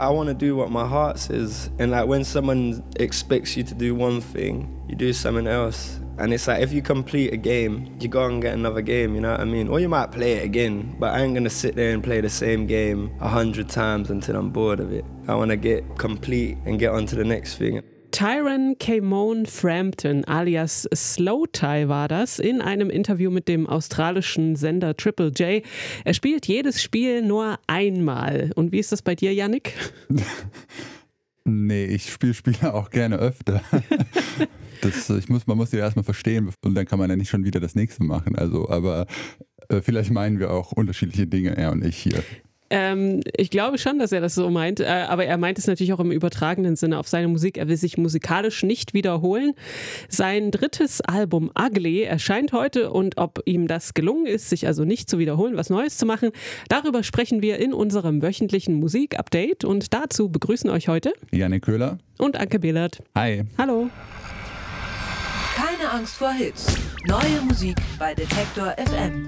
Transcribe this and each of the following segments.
I want to do what my heart says. And like when someone expects you to do one thing, you do something else. And it's like if you complete a game, you go and get another game, you know what I mean? Or you might play it again, but I ain't gonna sit there and play the same game a hundred times until I'm bored of it. I wanna get complete and get on to the next thing. Tyron Camone Frampton alias Slow Tie war das in einem Interview mit dem australischen Sender Triple J. Er spielt jedes Spiel nur einmal. Und wie ist das bei dir, Yannick? nee, ich spiele Spiele auch gerne öfter. Das, ich muss, man muss die erstmal verstehen und dann kann man ja nicht schon wieder das nächste machen. Also, aber äh, vielleicht meinen wir auch unterschiedliche Dinge, er und ich hier. Ähm, ich glaube schon, dass er das so meint, äh, aber er meint es natürlich auch im übertragenen Sinne auf seine Musik. Er will sich musikalisch nicht wiederholen. Sein drittes Album Ugly erscheint heute und ob ihm das gelungen ist, sich also nicht zu wiederholen, was Neues zu machen, darüber sprechen wir in unserem wöchentlichen Musik-Update und dazu begrüßen euch heute Janik Köhler und Anke Behlert. Hi. Hallo. Keine Angst vor Hits. Neue Musik bei Detektor FM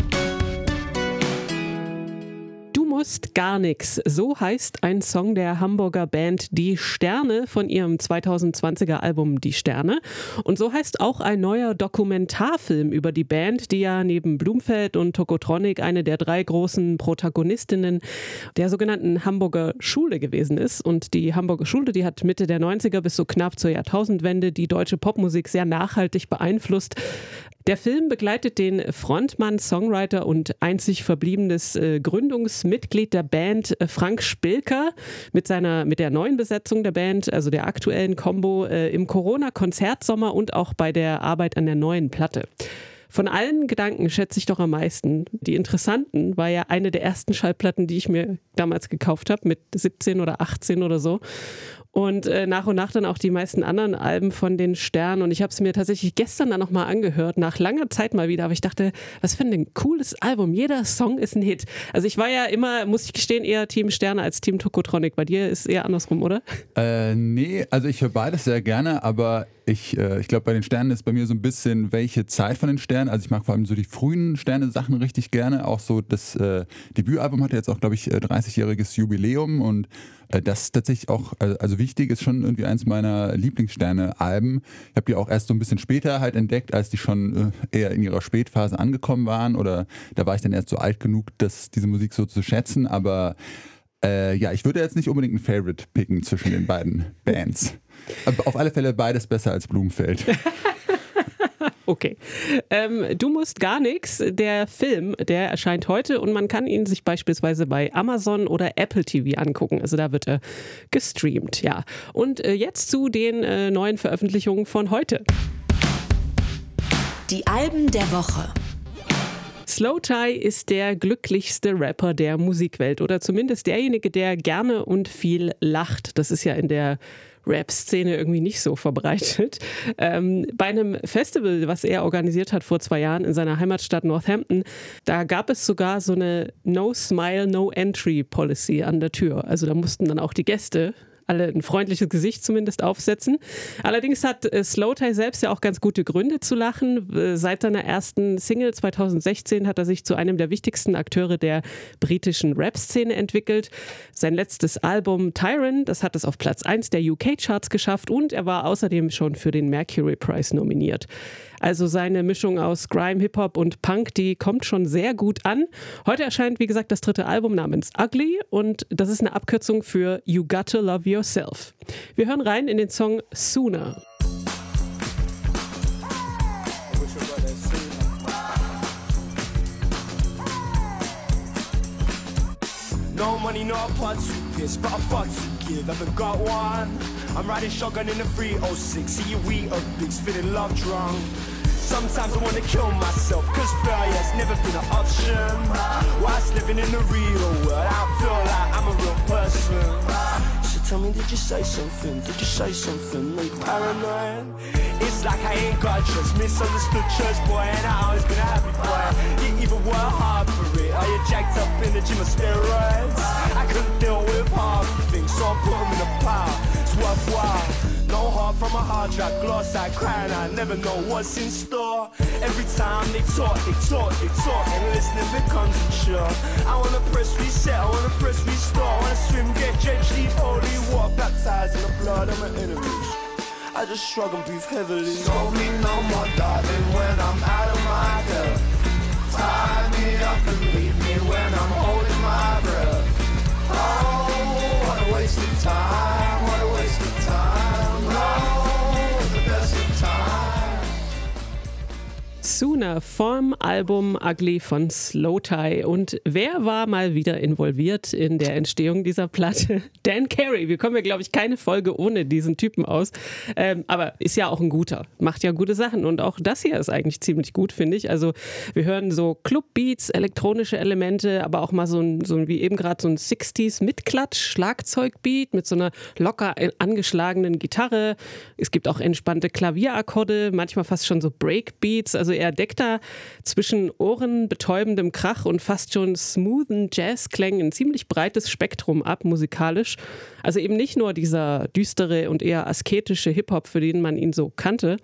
musst gar nichts. So heißt ein Song der Hamburger Band Die Sterne von ihrem 2020er Album Die Sterne. Und so heißt auch ein neuer Dokumentarfilm über die Band, die ja neben Blumfeld und Tokotronic eine der drei großen Protagonistinnen der sogenannten Hamburger Schule gewesen ist. Und die Hamburger Schule, die hat Mitte der 90er bis so knapp zur Jahrtausendwende die deutsche Popmusik sehr nachhaltig beeinflusst. Der Film begleitet den Frontmann, Songwriter und einzig verbliebenes äh, Gründungsmitglied der Band äh, Frank Spilker mit seiner mit der neuen Besetzung der Band, also der aktuellen Combo äh, im Corona-Konzertsommer und auch bei der Arbeit an der neuen Platte. Von allen Gedanken schätze ich doch am meisten. Die interessanten war ja eine der ersten Schallplatten, die ich mir damals gekauft habe, mit 17 oder 18 oder so und äh, nach und nach dann auch die meisten anderen Alben von den Sternen. Und ich habe es mir tatsächlich gestern dann nochmal angehört, nach langer Zeit mal wieder. Aber ich dachte, was für ein cooles Album. Jeder Song ist ein Hit. Also ich war ja immer, muss ich gestehen, eher Team Sterne als Team Tokotronic. Bei dir ist es eher andersrum, oder? Äh, nee, also ich höre beides sehr gerne, aber ich, äh, ich glaube, bei den Sternen ist bei mir so ein bisschen, welche Zeit von den Sternen. Also ich mag vor allem so die frühen Sterne-Sachen richtig gerne. Auch so das äh, Debütalbum hatte jetzt auch, glaube ich, 30-jähriges äh, Jubiläum und das ist tatsächlich auch, äh, also wichtig, ist schon irgendwie eins meiner Lieblingssterne-Alben. Ich habe die auch erst so ein bisschen später halt entdeckt, als die schon äh, eher in ihrer Spätphase angekommen waren. Oder da war ich dann erst so alt genug, das, diese Musik so zu schätzen. Aber äh, ja, ich würde jetzt nicht unbedingt ein Favorite picken zwischen den beiden Bands. Aber auf alle Fälle beides besser als Blumenfeld. Okay. Ähm, du musst gar nichts. Der Film, der erscheint heute und man kann ihn sich beispielsweise bei Amazon oder Apple TV angucken. Also da wird er gestreamt, ja. Und äh, jetzt zu den äh, neuen Veröffentlichungen von heute. Die Alben der Woche. Slow Tie ist der glücklichste Rapper der Musikwelt oder zumindest derjenige, der gerne und viel lacht. Das ist ja in der Rap-Szene irgendwie nicht so verbreitet. Ähm, bei einem Festival, was er organisiert hat vor zwei Jahren in seiner Heimatstadt Northampton, da gab es sogar so eine No Smile, No Entry Policy an der Tür. Also da mussten dann auch die Gäste alle ein freundliches Gesicht zumindest aufsetzen. Allerdings hat äh, Slowtie selbst ja auch ganz gute Gründe zu lachen. Äh, seit seiner ersten Single 2016 hat er sich zu einem der wichtigsten Akteure der britischen Rap-Szene entwickelt. Sein letztes Album Tyron, das hat es auf Platz 1 der UK-Charts geschafft und er war außerdem schon für den Mercury Prize nominiert. Also seine Mischung aus Grime, Hip-Hop und Punk, die kommt schon sehr gut an. Heute erscheint, wie gesagt, das dritte Album namens Ugly und das ist eine Abkürzung für You Gotta Love Yourself. Wir hören rein in den Song Sooner. No money, not a part to piss, but a fuck to give. Haven't got one. I'm riding shotgun in the 306. See you eat a big spinning love drunk. Sometimes I wanna kill myself, cause failure's never been an option. Whilst living in the real world, I feel like I'm a real person. Tell me, did you say something? Did you say something? You paranoid? It's like I ain't got trust, misunderstood church boy, and I always been happy boy. You even work hard for it. Are you jacked up in the gym of steroids? I couldn't deal with hard things, so I put them in a pile. It's worthwhile. No heart from a hard drive, gloss I cry and I never know what's in store. Every time they talk, they talk, they talk, and listening becomes chore. I wanna press reset, I wanna press restore, I wanna swim get drenched, leave holy water, baptized in the blood of my enemies. I just shrug and breathe heavily. Show me no more, darling, when I'm out of my depth. Tie me up and leave me when I'm holding my breath. Oh, what a waste of time, Sooner vom Album Ugly von Slow Tie. Und wer war mal wieder involviert in der Entstehung dieser Platte? Dan Carey. Wir kommen ja, glaube ich, keine Folge ohne diesen Typen aus. Ähm, aber ist ja auch ein guter. Macht ja gute Sachen. Und auch das hier ist eigentlich ziemlich gut, finde ich. Also wir hören so Clubbeats, elektronische Elemente, aber auch mal so ein, so ein wie eben gerade so ein 60s Mitklatsch, Schlagzeugbeat mit so einer locker angeschlagenen Gitarre. Es gibt auch entspannte Klavierakkorde, manchmal fast schon so Breakbeats. Also er deckt da zwischen ohrenbetäubendem Krach und fast schon smoothen Jazzklängen ein ziemlich breites Spektrum ab, musikalisch. Also eben nicht nur dieser düstere und eher asketische Hip-Hop, für den man ihn so kannte.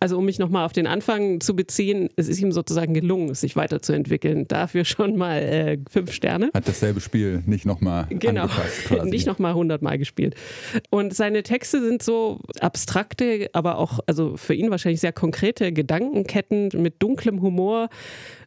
Also um mich nochmal auf den Anfang zu beziehen, es ist ihm sozusagen gelungen, sich weiterzuentwickeln. Dafür schon mal äh, fünf Sterne. Hat dasselbe Spiel nicht nochmal Genau, quasi. nicht nochmal hundertmal gespielt. Und seine Texte sind so abstrakte, aber auch, also für ihn wahrscheinlich sehr konkrete Gedankenketten mit dunklem Humor,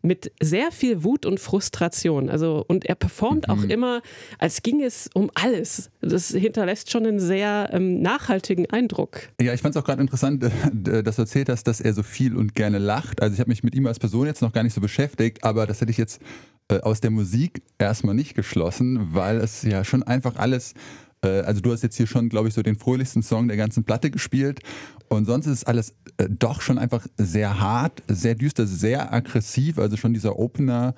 mit sehr viel Wut und Frustration. Also, und er performt auch Mhm. immer, als ging es um alles. Das hinterlässt schon einen sehr ähm, nachhaltigen Eindruck. Ja, ich fand es auch gerade interessant, äh, dass du erzählt hast, dass er so viel und gerne lacht. Also ich habe mich mit ihm als Person jetzt noch gar nicht so beschäftigt, aber das hätte ich jetzt äh, aus der Musik erstmal nicht geschlossen, weil es ja schon einfach alles, äh, also du hast jetzt hier schon, glaube ich, so den fröhlichsten Song der ganzen Platte gespielt und sonst ist alles äh, doch schon einfach sehr hart, sehr düster, sehr aggressiv, also schon dieser Opener.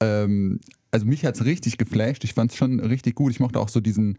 Ähm, also mich hat es richtig geflasht, ich fand es schon richtig gut. Ich mochte auch so diesen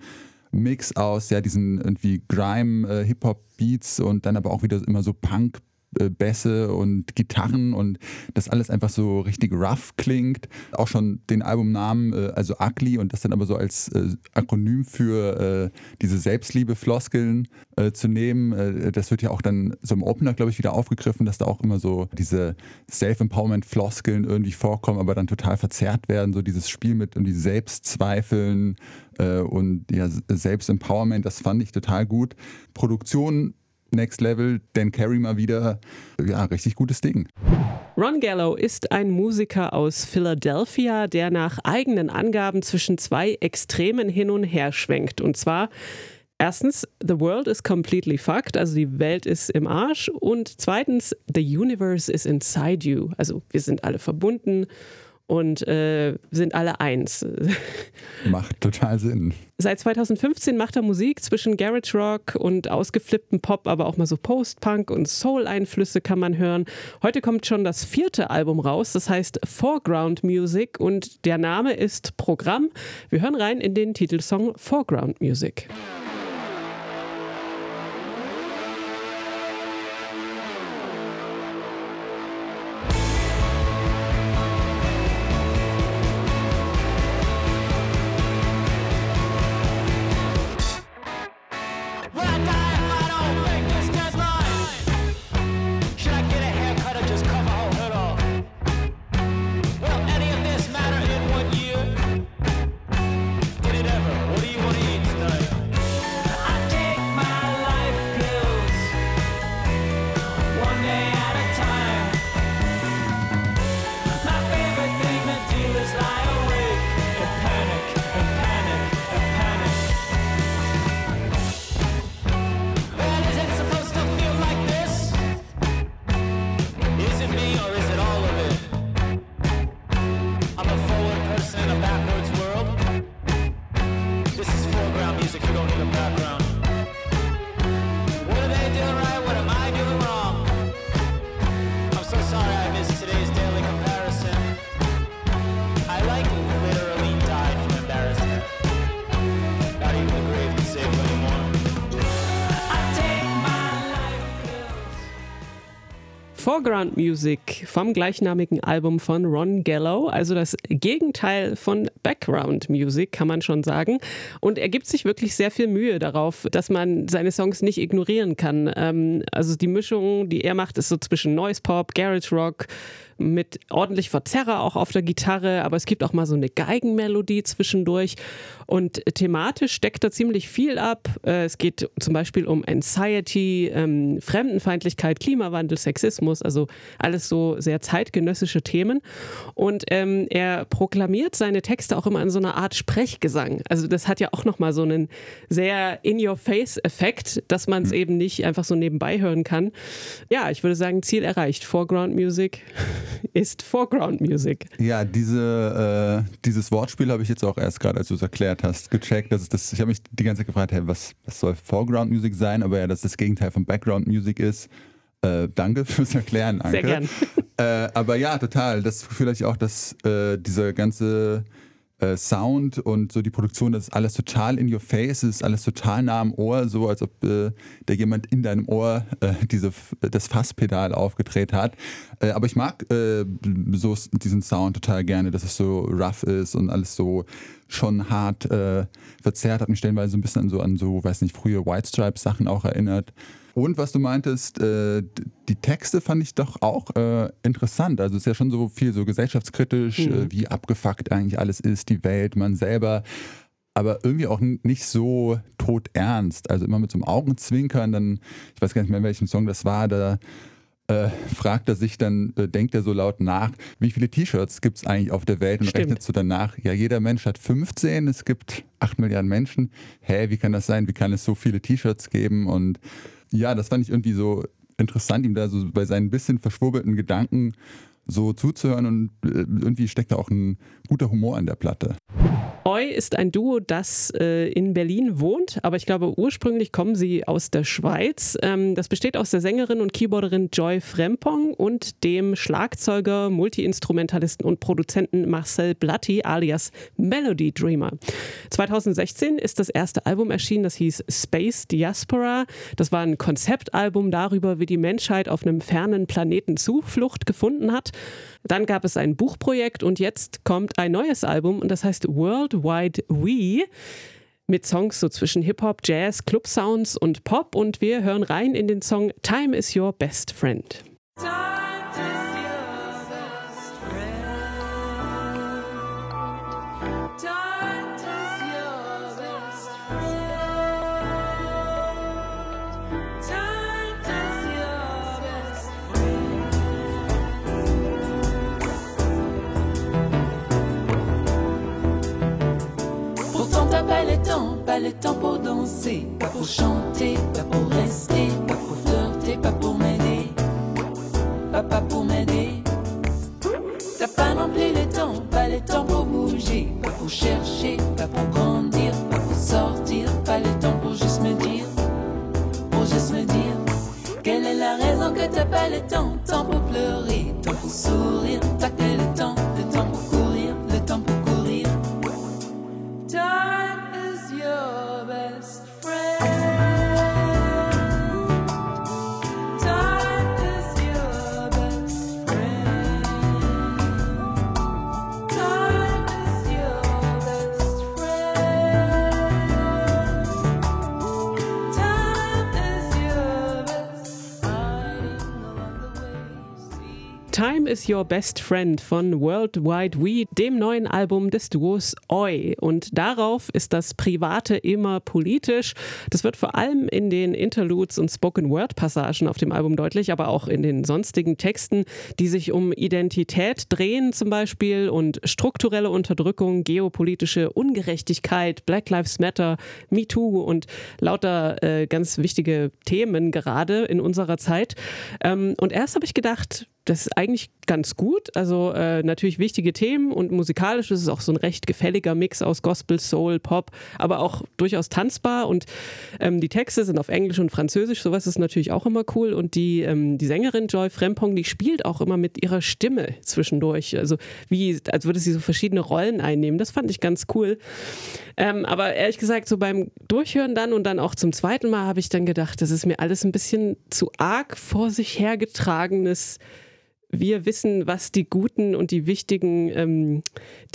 Mix aus, ja, diesen irgendwie Grime, äh, und dann aber auch wieder immer so Punk. Äh, Bässe und Gitarren und das alles einfach so richtig rough klingt. Auch schon den Albumnamen, äh, also Ugly und das dann aber so als äh, Akronym für diese Selbstliebe-Floskeln zu nehmen. Das wird ja auch dann so im Opener, glaube ich, wieder aufgegriffen, dass da auch immer so diese Self-Empowerment-Floskeln irgendwie vorkommen, aber dann total verzerrt werden. So dieses Spiel mit irgendwie Selbstzweifeln äh, und ja, Selbstempowerment, das fand ich total gut. Produktion Next Level, Dan Carey mal wieder, ja, richtig gutes Ding. Ron Gallo ist ein Musiker aus Philadelphia, der nach eigenen Angaben zwischen zwei Extremen hin und her schwenkt. Und zwar erstens, the world is completely fucked, also die Welt ist im Arsch. Und zweitens, the universe is inside you, also wir sind alle verbunden und äh, sind alle eins. Macht total Sinn. Seit 2015 macht er Musik zwischen Garage Rock und ausgeflipptem Pop, aber auch mal so Post-Punk und Soul-Einflüsse kann man hören. Heute kommt schon das vierte Album raus, das heißt Foreground Music und der Name ist Programm. Wir hören rein in den Titelsong Foreground Music. Foreground Music vom gleichnamigen Album von Ron Gallo, also das Gegenteil von Background Music, kann man schon sagen. Und er gibt sich wirklich sehr viel Mühe darauf, dass man seine Songs nicht ignorieren kann. Ähm, also die Mischung, die er macht, ist so zwischen Noise Pop, Garage Rock, mit ordentlich Verzerrer auch auf der Gitarre, aber es gibt auch mal so eine Geigenmelodie zwischendurch. Und thematisch steckt da ziemlich viel ab. Äh, Es geht zum Beispiel um Anxiety, ähm, Fremdenfeindlichkeit, Klimawandel, Sexismus, also alles so sehr zeitgenössische Themen. Und ähm, er proklamiert seine Texte auch immer in so einer Art Sprechgesang. Also das hat ja auch nochmal so einen sehr In-Your-Face-Effekt, dass man es eben nicht einfach so nebenbei hören kann. Ja, ich würde sagen, Ziel erreicht. Foreground Music ist Foreground Music. Ja, diese, äh, dieses Wortspiel habe ich jetzt auch erst gerade, als du es erklärt hast, gecheckt. Das ist das, ich habe mich die ganze Zeit gefragt, hey, was, was soll Foreground Music sein? Aber ja, dass das Gegenteil von Background Music ist. Äh, danke fürs Erklären, Anke. Sehr gern. Äh, aber ja, total. Das vielleicht auch, dass äh, dieser ganze äh, Sound und so die Produktion, das ist alles total in your face, es ist alles total nah am Ohr, so als ob äh, da jemand in deinem Ohr äh, diese, das Fasspedal aufgedreht hat. Äh, aber ich mag äh, so diesen Sound total gerne, dass es so rough ist und alles so schon hart äh, verzerrt, hat mich stellenweise so ein bisschen an so, an so, weiß nicht, frühe White Stripes Sachen auch erinnert. Und was du meintest, äh, die Texte fand ich doch auch äh, interessant. Also es ist ja schon so viel so gesellschaftskritisch, äh, wie abgefuckt eigentlich alles ist, die Welt, man selber. Aber irgendwie auch nicht so todernst. Also immer mit so einem Augenzwinkern. Dann, ich weiß gar nicht mehr, in welchem Song das war, da äh, fragt er sich dann, äh, denkt er so laut nach, wie viele T-Shirts gibt es eigentlich auf der Welt und Stimmt. rechnet so danach, ja, jeder Mensch hat 15, es gibt 8 Milliarden Menschen. Hä, wie kann das sein? Wie kann es so viele T-Shirts geben? Und ja, das fand ich irgendwie so interessant, ihm da so bei seinen bisschen verschwurbelten Gedanken so zuzuhören und äh, irgendwie steckt da auch ein guter Humor in der Platte. Oi ist ein Duo, das äh, in Berlin wohnt, aber ich glaube, ursprünglich kommen sie aus der Schweiz. Ähm, das besteht aus der Sängerin und Keyboarderin Joy Frempong und dem Schlagzeuger, Multiinstrumentalisten und Produzenten Marcel Blatti alias Melody Dreamer. 2016 ist das erste Album erschienen, das hieß Space Diaspora. Das war ein Konzeptalbum darüber, wie die Menschheit auf einem fernen Planeten Zuflucht gefunden hat. Dann gab es ein Buchprojekt und jetzt kommt ein neues Album und das heißt Worldwide We mit Songs so zwischen Hip-Hop, Jazz, Club-Sounds und Pop und wir hören rein in den Song Time is Your Best Friend. Time pas le temps pour danser, pas pour chanter, pas pour rester, pas pour flirter, pas pour m'aider, pas, pas pour m'aider. T'as pas non plus le temps, pas le temps pour bouger, pas pour chercher, pas pour grandir, pas pour sortir, pas le temps pour juste me dire, pour juste me dire. Quelle est la raison que t'as pas le temps, temps pour pleurer, temps pour sourire, t'as que le temps, le temps pour is Your Best Friend von Worldwide We, dem neuen Album des Duos Oi. Und darauf ist das Private immer politisch. Das wird vor allem in den Interludes und Spoken-Word-Passagen auf dem Album deutlich, aber auch in den sonstigen Texten, die sich um Identität drehen zum Beispiel und strukturelle Unterdrückung, geopolitische Ungerechtigkeit, Black Lives Matter, MeToo und lauter äh, ganz wichtige Themen gerade in unserer Zeit. Ähm, und erst habe ich gedacht, das ist eigentlich ganz gut. Also äh, natürlich wichtige Themen und musikalisch ist es auch so ein recht gefälliger Mix aus Gospel, Soul, Pop, aber auch durchaus tanzbar. Und ähm, die Texte sind auf Englisch und Französisch, sowas ist natürlich auch immer cool. Und die, ähm, die Sängerin Joy Frempong, die spielt auch immer mit ihrer Stimme zwischendurch. Also wie, als würde sie so verschiedene Rollen einnehmen. Das fand ich ganz cool. Ähm, aber ehrlich gesagt, so beim Durchhören dann und dann auch zum zweiten Mal habe ich dann gedacht, das ist mir alles ein bisschen zu arg vor sich hergetragenes wir wissen, was die guten und die wichtigen ähm,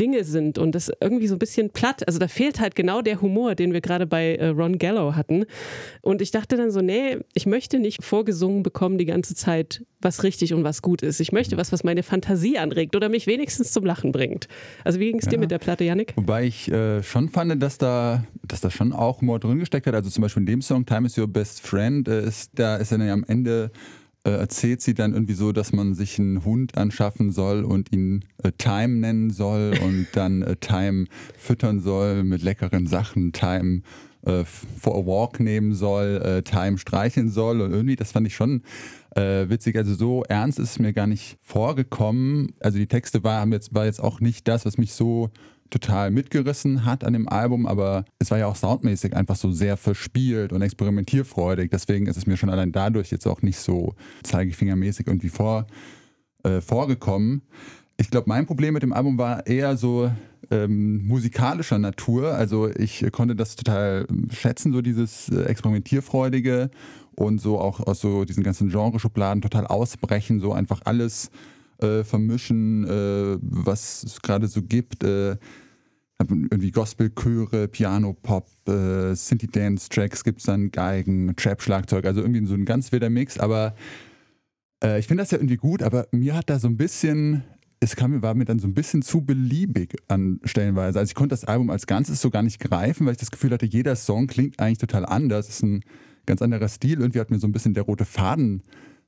Dinge sind und das irgendwie so ein bisschen platt. Also da fehlt halt genau der Humor, den wir gerade bei äh, Ron Gallo hatten. Und ich dachte dann so, nee, ich möchte nicht vorgesungen bekommen die ganze Zeit, was richtig und was gut ist. Ich möchte was, was meine Fantasie anregt oder mich wenigstens zum Lachen bringt. Also wie ging es dir Ja. mit der Platte, Yannick? Wobei ich äh, schon fand, dass da, dass da schon auch Humor drin gesteckt hat. Also zum Beispiel in dem Song Time is Your Best Friend, äh, ist, da ist dann ja am Ende, äh, erzählt sie dann irgendwie so, dass man sich einen Hund anschaffen soll und ihn äh, Time nennen soll und dann äh, Time füttern soll mit leckeren Sachen, Time äh, for a walk nehmen soll, äh, Time streicheln soll und irgendwie, das fand ich schon äh, witzig. Also so ernst ist es mir gar nicht vorgekommen. Also die Texte war, haben jetzt, war jetzt auch nicht das, was mich so total mitgerissen hat an dem Album, aber es war ja auch soundmäßig einfach so sehr verspielt und experimentierfreudig. Deswegen ist es mir schon allein dadurch jetzt auch nicht so zeigefingermäßig irgendwie vor, äh, vorgekommen. Ich glaube, mein Problem mit dem Album war eher so ähm, musikalischer Natur. Also ich konnte das total ähm, schätzen, so dieses äh, experimentierfreudige und so auch aus so diesen ganzen Genreschubladen total ausbrechen, so einfach alles äh, vermischen, äh, was es gerade so gibt. Äh, irgendwie Gospelchöre, Piano, Pop, äh, Synthie-Dance-Tracks gibt es dann, Geigen, Trap-Schlagzeug, also irgendwie so ein ganz wilder Mix, aber äh, ich finde das ja irgendwie gut, aber mir hat da so ein bisschen, es kam mir, war mir dann so ein bisschen zu beliebig an Stellenweise. Also ich konnte das Album als Ganzes so gar nicht greifen, weil ich das Gefühl hatte, jeder Song klingt eigentlich total anders. Es ist ein ganz anderer Stil. Irgendwie hat mir so ein bisschen der rote Faden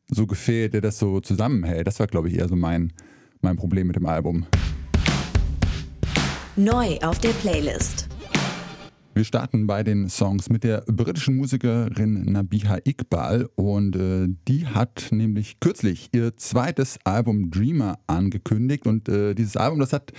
so gefehlt, der das so zusammenhält. Das war, glaube ich, eher so mein, mein Problem mit dem Album. Neu auf der Playlist. Wir starten bei den Songs mit der britischen Musikerin Nabiha Iqbal und äh, die hat nämlich kürzlich ihr zweites Album Dreamer angekündigt und äh, dieses Album, das hat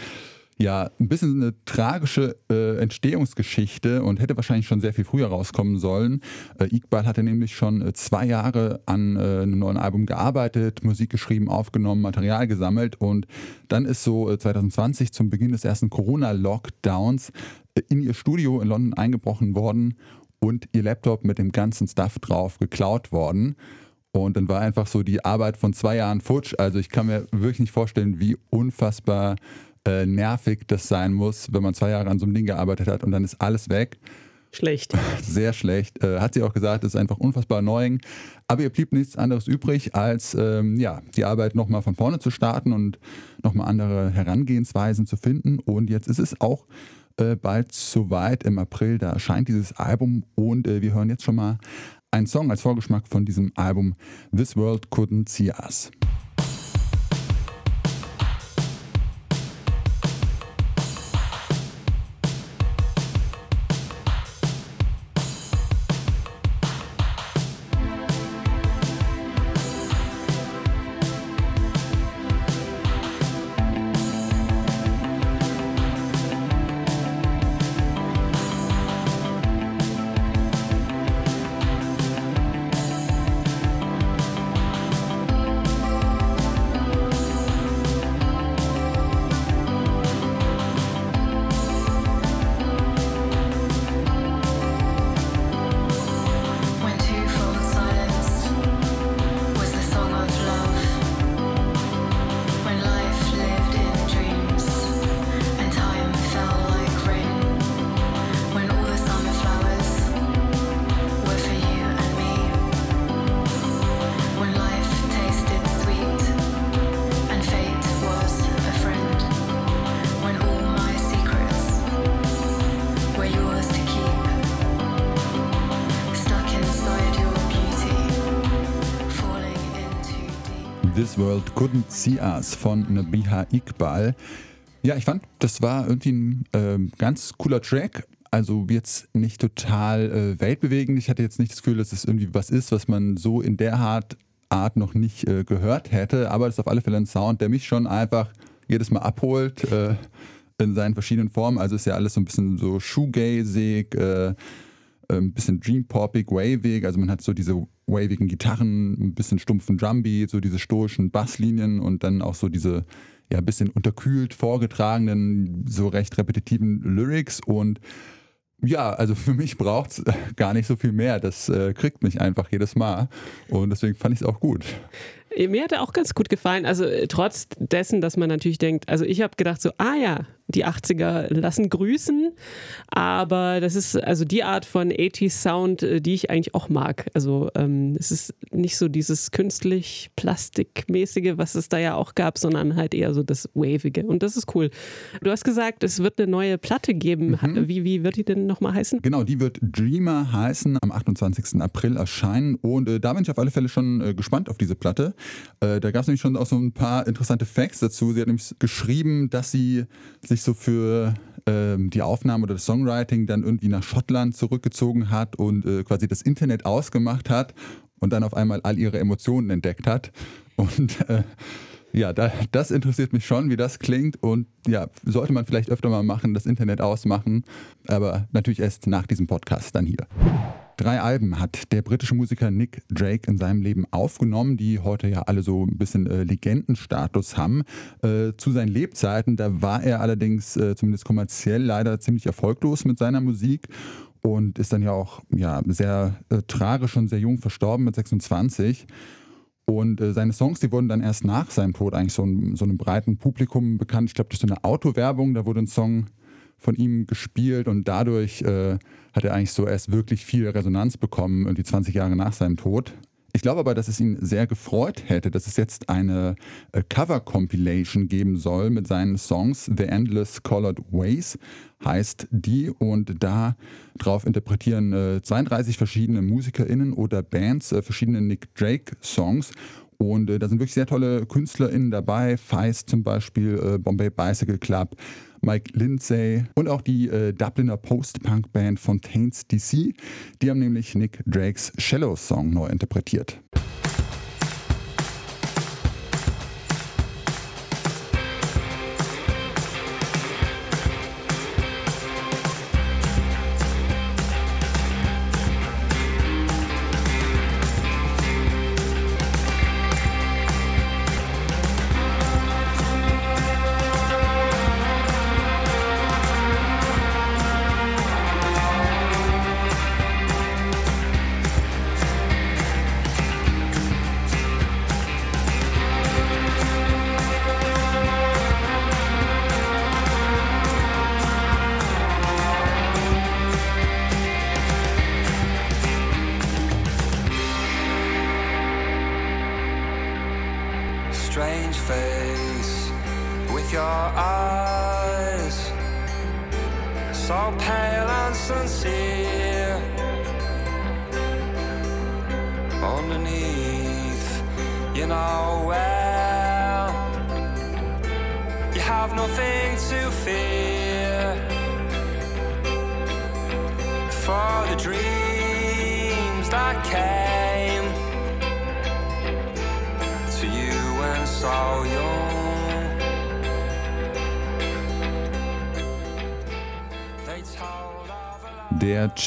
ja ein bisschen eine tragische äh, Entstehungsgeschichte und hätte wahrscheinlich schon sehr viel früher rauskommen sollen. Äh, Iqbal hatte nämlich schon äh, zwei Jahre an äh, einem neuen Album gearbeitet, Musik geschrieben, aufgenommen, Material gesammelt und dann ist so äh, 2020 zum Beginn des ersten Corona-Lockdowns äh, in ihr Studio in London eingebrochen worden und ihr Laptop mit dem ganzen Stuff drauf geklaut worden. Und dann war einfach so die Arbeit von zwei Jahren futsch. Also ich kann mir wirklich nicht vorstellen, wie unfassbar äh, nervig das sein muss, wenn man zwei Jahre an so einem Ding gearbeitet hat und dann ist alles weg. Schlecht. Sehr schlecht. Äh, hat sie auch gesagt, es ist einfach unfassbar annoying. Aber ihr blieb nichts anderes übrig, als ähm, ja, die Arbeit nochmal von vorne zu starten und nochmal andere Herangehensweisen zu finden. Und jetzt ist es auch äh, bald soweit im April. Da erscheint dieses Album und äh, wir hören jetzt schon mal einen Song als Vorgeschmack von diesem Album This World Couldn't See Us. This World Couldn't See Us von Nabiha Iqbal. Ja, ich fand, das war irgendwie ein ähm, ganz cooler Track. Also jetzt nicht total äh, weltbewegend. Ich hatte jetzt nicht das Gefühl, dass es irgendwie was ist, was man so in der Art, Art noch nicht äh, gehört hätte. Aber es ist auf alle Fälle ein Sound, der mich schon einfach jedes Mal abholt äh, in seinen verschiedenen Formen. Also ist ja alles so ein bisschen so shoegazig, äh, ein bisschen dreampoppig, wavig. Also man hat so diese wavigen Gitarren, ein bisschen stumpfen Drumbeat, so diese stoischen Basslinien und dann auch so diese ja ein bisschen unterkühlt vorgetragenen, so recht repetitiven Lyrics und Ja, also für mich braucht es gar nicht so viel mehr. Das äh, kriegt mich einfach jedes Mal. Und deswegen fand ich es auch gut. Mir hat er auch ganz gut gefallen. Also äh, trotz dessen, dass man natürlich denkt, also ich habe gedacht so, ah ja, die 80er lassen grüßen, aber das ist also die Art von 80s Sound, äh, die ich eigentlich auch mag. Also ähm, es ist nicht so dieses künstlich plastikmäßige, was es da ja auch gab, sondern halt eher so das wavige und das ist cool. Du hast gesagt, es wird eine neue Platte geben. Wie, wie wird die denn nochmal heißen? Genau, die wird Dreamer heißen, am 28. April erscheinen. Und äh, da bin ich auf alle Fälle schon äh, gespannt auf diese Platte. Äh, da gab es nämlich schon auch so ein paar interessante Facts dazu. Sie hat nämlich geschrieben, dass sie sich so für ähm, die Aufnahme oder das Songwriting dann irgendwie nach Schottland zurückgezogen hat und äh, quasi das Internet ausgemacht hat und dann auf einmal all ihre Emotionen entdeckt hat. Und äh, ja, da, das interessiert mich schon, wie das klingt. Und ja, sollte man vielleicht öfter mal machen, das Internet ausmachen. Aber natürlich erst nach diesem Podcast dann hier. Drei Alben hat der britische Musiker Nick Drake in seinem Leben aufgenommen, die heute ja alle so ein bisschen äh, Legendenstatus haben. Äh, zu seinen Lebzeiten, da war er allerdings äh, zumindest kommerziell leider ziemlich erfolglos mit seiner Musik und ist dann ja auch ja, sehr äh, tragisch und sehr jung verstorben mit 26. Und äh, seine Songs, die wurden dann erst nach seinem Tod eigentlich so, ein, so einem breiten Publikum bekannt. Ich glaube, durch so eine Autowerbung, da wurde ein Song von ihm gespielt und dadurch äh, hat er eigentlich so erst wirklich viel Resonanz bekommen, irgendwie 20 Jahre nach seinem Tod. Ich glaube aber, dass es ihn sehr gefreut hätte, dass es jetzt eine äh, Cover-Compilation geben soll mit seinen Songs. The Endless Colored Ways heißt die und da drauf interpretieren äh, 32 verschiedene MusikerInnen oder Bands äh, verschiedene Nick Drake-Songs und äh, da sind wirklich sehr tolle KünstlerInnen dabei. Feist zum Beispiel, äh, Bombay Bicycle Club, Mike Lindsay und auch die äh, Dubliner Post-Punk-Band Fontaines DC. Die haben nämlich Nick Drakes Shallow-Song neu interpretiert.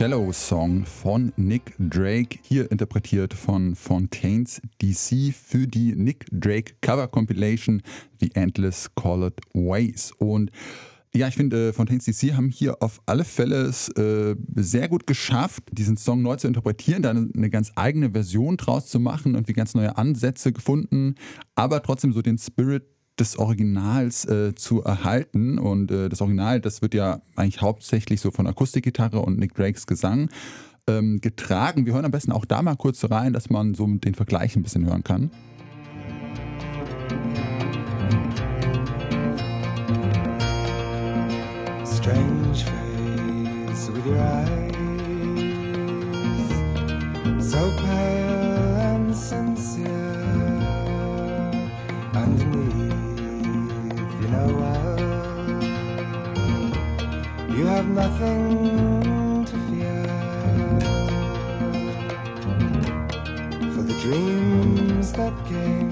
Der Cello-Song von Nick Drake, hier interpretiert von Fontaines DC für die Nick Drake Cover Compilation The Endless Colored Ways. Und ja, ich finde, äh, Fontaines DC haben hier auf alle Fälle es äh, sehr gut geschafft, diesen Song neu zu interpretieren, da eine, eine ganz eigene Version draus zu machen und wie ganz neue Ansätze gefunden, aber trotzdem so den Spirit des Originals äh, zu erhalten. Und äh, das Original, das wird ja eigentlich hauptsächlich so von Akustikgitarre und Nick Drakes Gesang ähm, getragen. Wir hören am besten auch da mal kurz rein, dass man so den Vergleich ein bisschen hören kann. strange face with your eyes so have nothing to fear for the dreams that came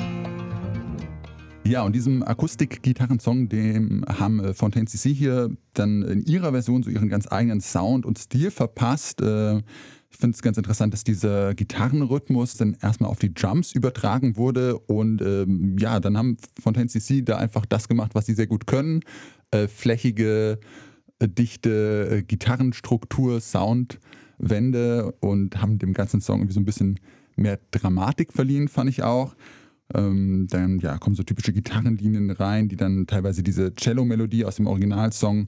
Ja, und diesem Akustik-Gitarrensong, dem haben äh, Fontaine CC hier dann in ihrer Version so ihren ganz eigenen Sound und Stil verpasst. Äh, ich finde es ganz interessant, dass dieser Gitarrenrhythmus dann erstmal auf die Drums übertragen wurde und ähm, ja, dann haben Fontaine CC da einfach das gemacht, was sie sehr gut können. Äh, flächige dichte äh, Gitarrenstruktur, Soundwände und haben dem ganzen Song irgendwie so ein bisschen mehr Dramatik verliehen, fand ich auch. Ähm, dann ja, kommen so typische Gitarrenlinien rein, die dann teilweise diese Cello-Melodie aus dem Originalsong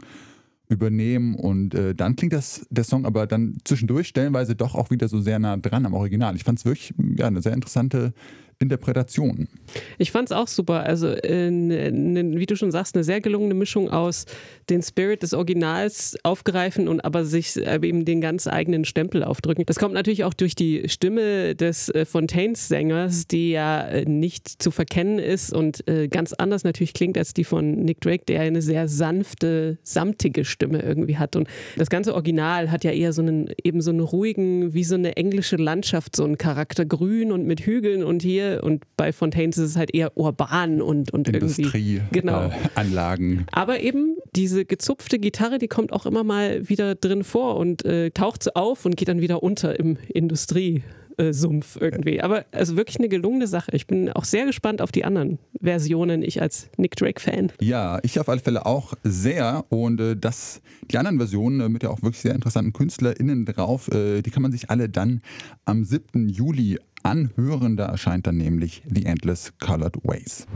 übernehmen und äh, dann klingt das, der Song aber dann zwischendurch stellenweise doch auch wieder so sehr nah dran am Original. Ich fand es wirklich ja, eine sehr interessante Interpretation. Ich fand es auch super. Also, äh, ne, ne, wie du schon sagst, eine sehr gelungene Mischung aus den Spirit des Originals aufgreifen und aber sich äh, eben den ganz eigenen Stempel aufdrücken. Das kommt natürlich auch durch die Stimme des äh, Fontaines-Sängers, die ja äh, nicht zu verkennen ist und äh, ganz anders natürlich klingt als die von Nick Drake, der eine sehr sanfte, samtige Stimme irgendwie hat. Und das ganze Original hat ja eher so einen, eben so einen ruhigen, wie so eine englische Landschaft, so einen Charakter, grün und mit Hügeln und hier und bei Fontaines ist es halt eher urban und, und irgendwie. Industrie, Genau. äh, Anlagen. Aber eben diese gezupfte Gitarre, die kommt auch immer mal wieder drin vor und äh, taucht so auf und geht dann wieder unter im Industriesumpf irgendwie. Aber also wirklich eine gelungene Sache. Ich bin auch sehr gespannt auf die anderen Versionen, ich als Nick Drake-Fan. Ja, ich auf alle Fälle auch sehr. Und äh, das, die anderen Versionen äh, mit ja auch wirklich sehr interessanten KünstlerInnen drauf, äh, die kann man sich alle dann am 7. Juli anhören. Da erscheint dann nämlich The Endless Colored Ways.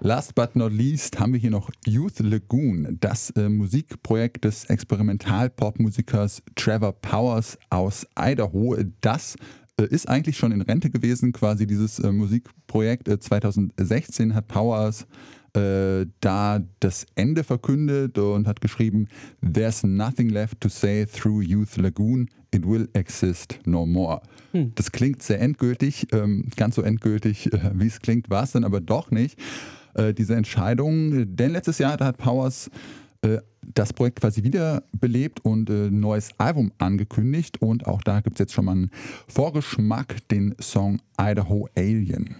Last but not least haben wir hier noch Youth Lagoon, das äh, Musikprojekt des Experimental-Pop-Musikers Trevor Powers aus Idaho. Das äh, ist eigentlich schon in Rente gewesen, quasi dieses äh, Musikprojekt. Äh, 2016 hat Powers äh, da das Ende verkündet und hat geschrieben, There's nothing left to say through Youth Lagoon, it will exist no more. Das klingt sehr endgültig, ähm, ganz so endgültig, äh, wie es klingt, war es dann aber doch nicht. Äh, diese Entscheidung, denn letztes Jahr da hat Powers äh, das Projekt quasi wiederbelebt und äh, ein neues Album angekündigt und auch da gibt es jetzt schon mal einen Vorgeschmack, den Song Idaho Alien.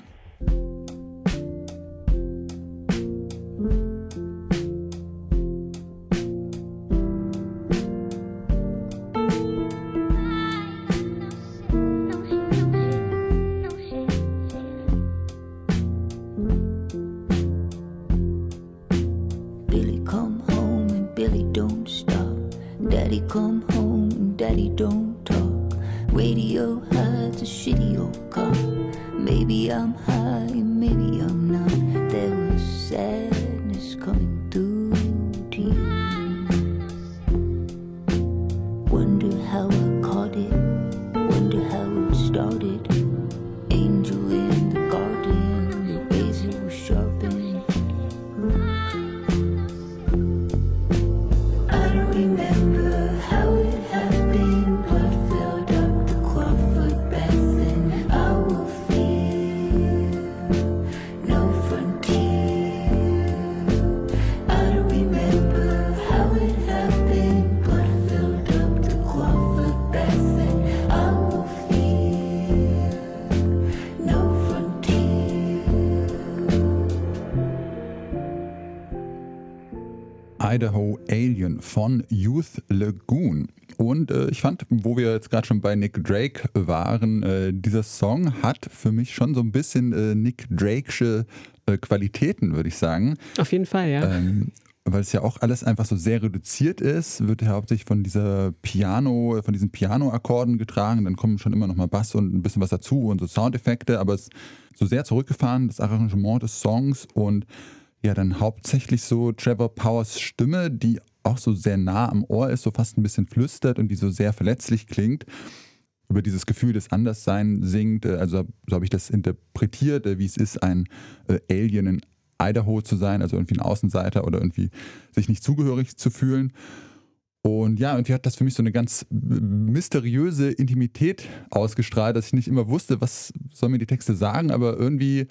Alien von Youth Lagoon. Und äh, ich fand, wo wir jetzt gerade schon bei Nick Drake waren, äh, dieser Song hat für mich schon so ein bisschen äh, Nick Drakesche äh, Qualitäten, würde ich sagen. Auf jeden Fall, ja. Ähm, weil es ja auch alles einfach so sehr reduziert ist, wird ja hauptsächlich von dieser Piano, von diesen Piano-Akkorden getragen, dann kommen schon immer noch mal Bass und ein bisschen was dazu und so Soundeffekte, aber es ist so sehr zurückgefahren, das Arrangement des Songs und ja, dann hauptsächlich so Trevor Powers Stimme, die auch so sehr nah am Ohr ist, so fast ein bisschen flüstert und die so sehr verletzlich klingt über dieses Gefühl des Anderssein singt. Äh, Also so habe ich das interpretiert, äh, wie es ist, ein äh, Alien in Idaho zu sein, also irgendwie ein Außenseiter oder irgendwie sich nicht zugehörig zu fühlen. Und ja, irgendwie hat das für mich so eine ganz mysteriöse Intimität ausgestrahlt, dass ich nicht immer wusste, was sollen mir die Texte sagen, aber irgendwie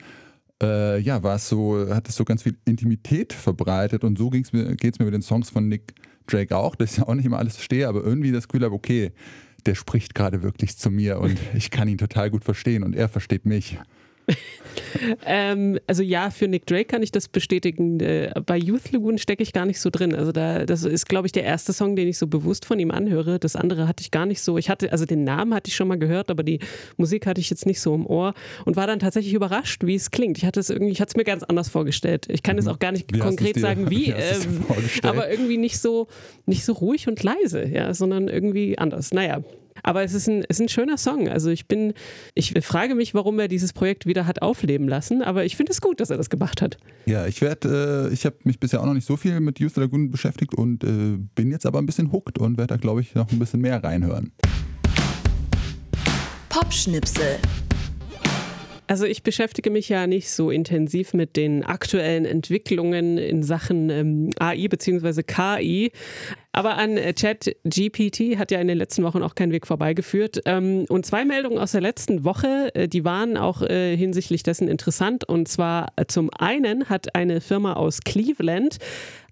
äh, ja, war es so, hat es so ganz viel Intimität verbreitet und so ging's mir, geht es mir mit den Songs von Nick Drake auch, dass ich auch nicht immer alles verstehe, aber irgendwie das Gefühl habe, okay, der spricht gerade wirklich zu mir und ich kann ihn total gut verstehen und er versteht mich. Ähm, also ja, für Nick Drake kann ich das bestätigen. Äh, bei Youth Lagoon stecke ich gar nicht so drin. Also da, das ist, glaube ich, der erste Song, den ich so bewusst von ihm anhöre. Das andere hatte ich gar nicht so. Ich hatte, also den Namen hatte ich schon mal gehört, aber die Musik hatte ich jetzt nicht so im Ohr und war dann tatsächlich überrascht, wie es klingt. Ich hatte es irgendwie, ich hatte es mir ganz anders vorgestellt. Ich kann es auch gar nicht Wie konkret dir- sagen, wie, wie vorgestellt? aber irgendwie nicht so, nicht so ruhig und leise, ja, sondern irgendwie anders. Naja. Aber es ist, ein, es ist ein schöner Song. Also ich bin, ich frage mich, warum er dieses Projekt wieder hat aufleben lassen, aber ich finde es gut, dass er das gemacht hat. Ja, ich werde, äh, ich habe mich bisher auch noch nicht so viel mit Youth Lagoon beschäftigt und äh, bin jetzt aber ein bisschen hooked und werde da, glaube ich, noch ein bisschen mehr reinhören. Popschnipsel. Also ich beschäftige mich ja nicht so intensiv mit den aktuellen Entwicklungen in Sachen ähm, AI bzw. KI. Aber an äh, ChatGPT hat ja in den letzten Wochen auch kein Weg vorbeigeführt. Ähm, und zwei Meldungen aus der letzten Woche, äh, die waren auch äh, hinsichtlich dessen interessant. Und zwar zum einen hat eine Firma aus Cleveland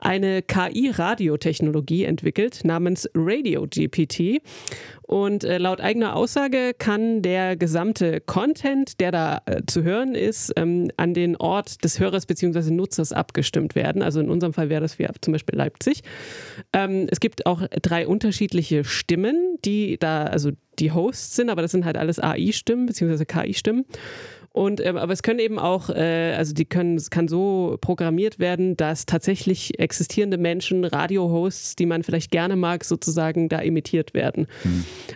eine KI-Radiotechnologie entwickelt namens Radio GPT. Und laut eigener Aussage kann der gesamte Content, der da zu hören ist, ähm, an den Ort des Hörers bzw. Nutzers abgestimmt werden. Also in unserem Fall wäre das wie zum Beispiel Leipzig. Es gibt auch drei unterschiedliche Stimmen, die da, also die Hosts sind, aber das sind halt alles AI-Stimmen bzw. KI-Stimmen. Und, ähm, aber es können eben auch, äh, also die können, es kann so programmiert werden, dass tatsächlich existierende Menschen, Radio-Hosts, die man vielleicht gerne mag, sozusagen da imitiert werden.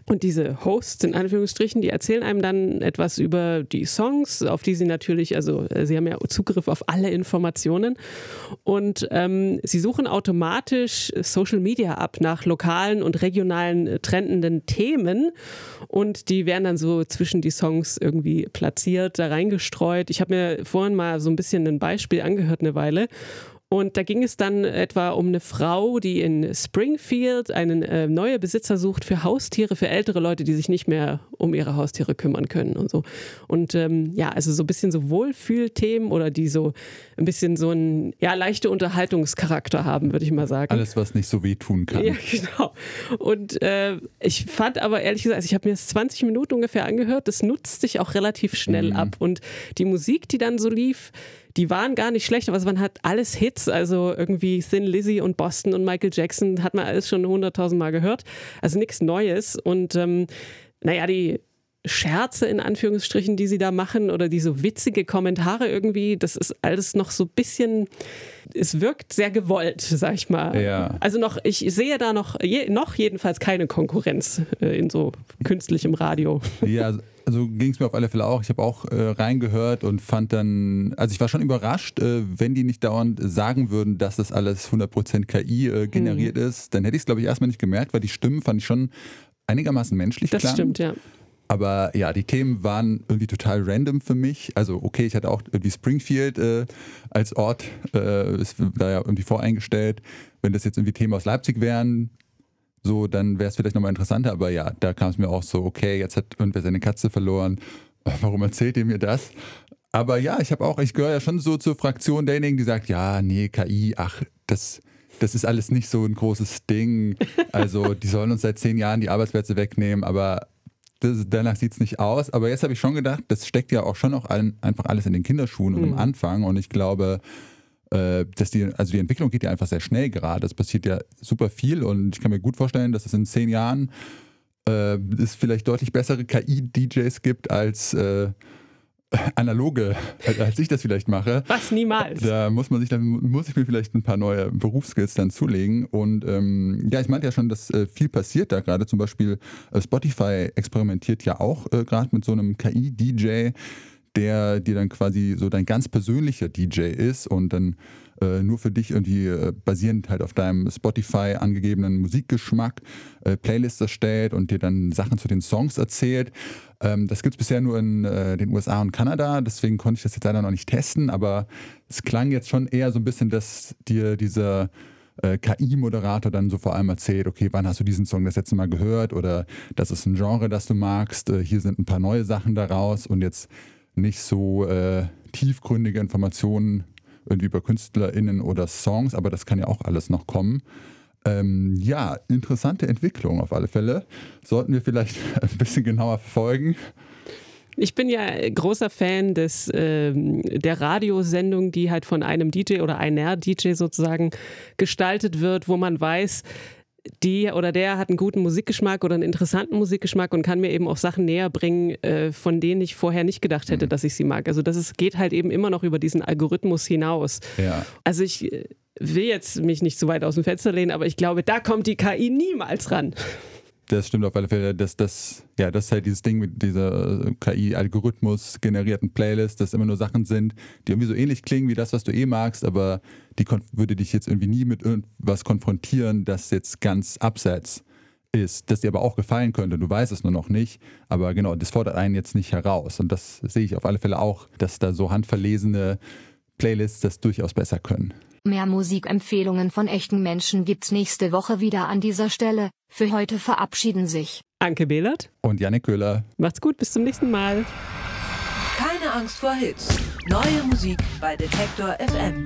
Und diese Hosts, in Anführungsstrichen, die erzählen einem dann etwas über die Songs, auf die sie natürlich, also äh, sie haben ja Zugriff auf alle Informationen. Und ähm, sie suchen automatisch Social Media ab nach lokalen und regionalen äh, trendenden Themen. Und die werden dann so zwischen die Songs irgendwie platziert, da reingestreut. Ich habe mir vorhin mal so ein bisschen ein Beispiel angehört, eine Weile. Und da ging es dann etwa um eine Frau, die in Springfield einen äh, neue Besitzer sucht für Haustiere, für ältere Leute, die sich nicht mehr um ihre Haustiere kümmern können und so. Und ähm, ja, also so ein bisschen so Wohlfühlthemen oder die so ein bisschen so einen ja, leichte Unterhaltungscharakter haben, würde ich mal sagen. Alles, was nicht so wehtun kann. Ja, genau. Und äh, ich fand aber ehrlich gesagt, also ich habe mir das 20 Minuten ungefähr angehört, das nutzt sich auch relativ schnell Mhm. ab. Und die Musik, die dann so lief, die waren gar nicht schlecht, aber es waren halt alles Hits. Also irgendwie Thin Lizzy und Boston und Michael Jackson hat man alles schon hunderttausend Mal gehört. Also nichts Neues. Und ähm, naja, die Scherze in Anführungsstrichen, die sie da machen oder diese witzige Kommentare irgendwie, das ist alles noch so ein bisschen, es wirkt sehr gewollt, sag ich mal. Ja. Also noch, ich sehe da noch, je, noch jedenfalls keine Konkurrenz äh, in so künstlichem Radio. Ja, also ging es mir auf alle Fälle auch. Ich habe auch äh, reingehört und fand dann, also ich war schon überrascht, äh, wenn die nicht dauernd sagen würden, dass das alles 100% KI äh, generiert Mhm. ist, dann hätte ich es, glaube ich, erstmal nicht gemerkt, weil die Stimmen fand ich schon einigermaßen menschlich Das klang. stimmt, ja. Aber ja, die Themen waren irgendwie total random für mich. Also okay, ich hatte auch irgendwie Springfield äh, als Ort, äh, ist da ja irgendwie voreingestellt. Wenn das jetzt irgendwie Themen aus Leipzig wären, so, dann wäre es vielleicht nochmal interessanter. Aber ja, da kam es mir auch so, okay, jetzt hat irgendwer seine Katze verloren. Warum erzählt ihr mir das? Aber ja, ich habe auch, ich gehöre ja schon so zur Fraktion derjenigen, die sagt, ja, nee, KI, ach, das, das ist alles nicht so ein großes Ding. Also die sollen uns seit zehn Jahren die Arbeitsplätze wegnehmen, aber das, danach sieht es nicht aus. Aber jetzt habe ich schon gedacht, das steckt ja auch schon auch allen, einfach alles in den Kinderschuhen und am Anfang. Und ich glaube, äh, dass die, also die Entwicklung geht ja einfach sehr schnell gerade. Es passiert ja super viel und ich kann mir gut vorstellen, dass es in zehn Jahren äh, es vielleicht deutlich bessere KI-DJs gibt als äh, analoge, als- ich das vielleicht mache. Was niemals. Da muss man sich dann muss ich mir vielleicht ein paar neue Berufsskills dann zulegen. Und ähm, ja, ich meinte ja schon, dass äh, viel passiert da gerade. Zum Beispiel äh, Spotify experimentiert ja auch äh, gerade mit so einem KI-DJ, der dir dann quasi so dein ganz persönlicher DJ ist und dann äh, nur für dich irgendwie äh, basierend halt auf deinem Spotify angegebenen Musikgeschmack äh, Playlists erstellt und dir dann Sachen zu den Songs erzählt. Ähm, das gibt es bisher nur in äh, den USA und Kanada, deswegen konnte ich das jetzt leider noch nicht testen, aber es klang jetzt schon eher so ein bisschen, dass dir dieser äh, KI-Moderator dann so vor allem erzählt, okay, wann hast du diesen Song das letzte Mal gehört oder das ist ein Genre, das du magst, äh, hier sind ein paar neue Sachen daraus und jetzt nicht so äh, tiefgründige Informationen irgendwie über KünstlerInnen oder Songs, aber das kann ja auch alles noch kommen. Ähm, ja, interessante Entwicklung auf alle Fälle. Sollten wir vielleicht ein bisschen genauer verfolgen. Ich bin ja großer Fan des, ähm, der Radiosendung, die halt von einem DJ oder einer DJ sozusagen gestaltet wird, wo man weiß, die oder der hat einen guten Musikgeschmack oder einen interessanten Musikgeschmack und kann mir eben auch Sachen näher bringen, äh, von denen ich vorher nicht gedacht hätte, dass ich sie mag. Also das ist, geht halt eben immer noch über diesen Algorithmus hinaus. Ja. Also ich äh, will jetzt mich nicht zu weit aus dem Fenster lehnen, aber ich glaube, da kommt die KI niemals ran. Das stimmt auf alle Fälle. Das, das, ja, das ist halt dieses Ding mit dieser KI-Algorithmus generierten Playlist, dass immer nur Sachen sind, die irgendwie so ähnlich klingen wie das, was du eh magst, aber die würde dich jetzt irgendwie nie mit irgendwas konfrontieren, das jetzt ganz abseits ist, das dir aber auch gefallen könnte. Du weißt es nur noch nicht, aber genau, das fordert einen jetzt nicht heraus. Und das sehe ich auf alle Fälle auch, dass da so handverlesene Playlists das durchaus besser können. Mehr Musikempfehlungen von echten Menschen gibt's nächste Woche wieder an dieser Stelle. Für heute verabschieden sich Anke Behlert, Und Janik Köhler. macht's gut, bis zum nächsten Mal. Keine Angst vor Hits. Neue Musik bei Detektor FM.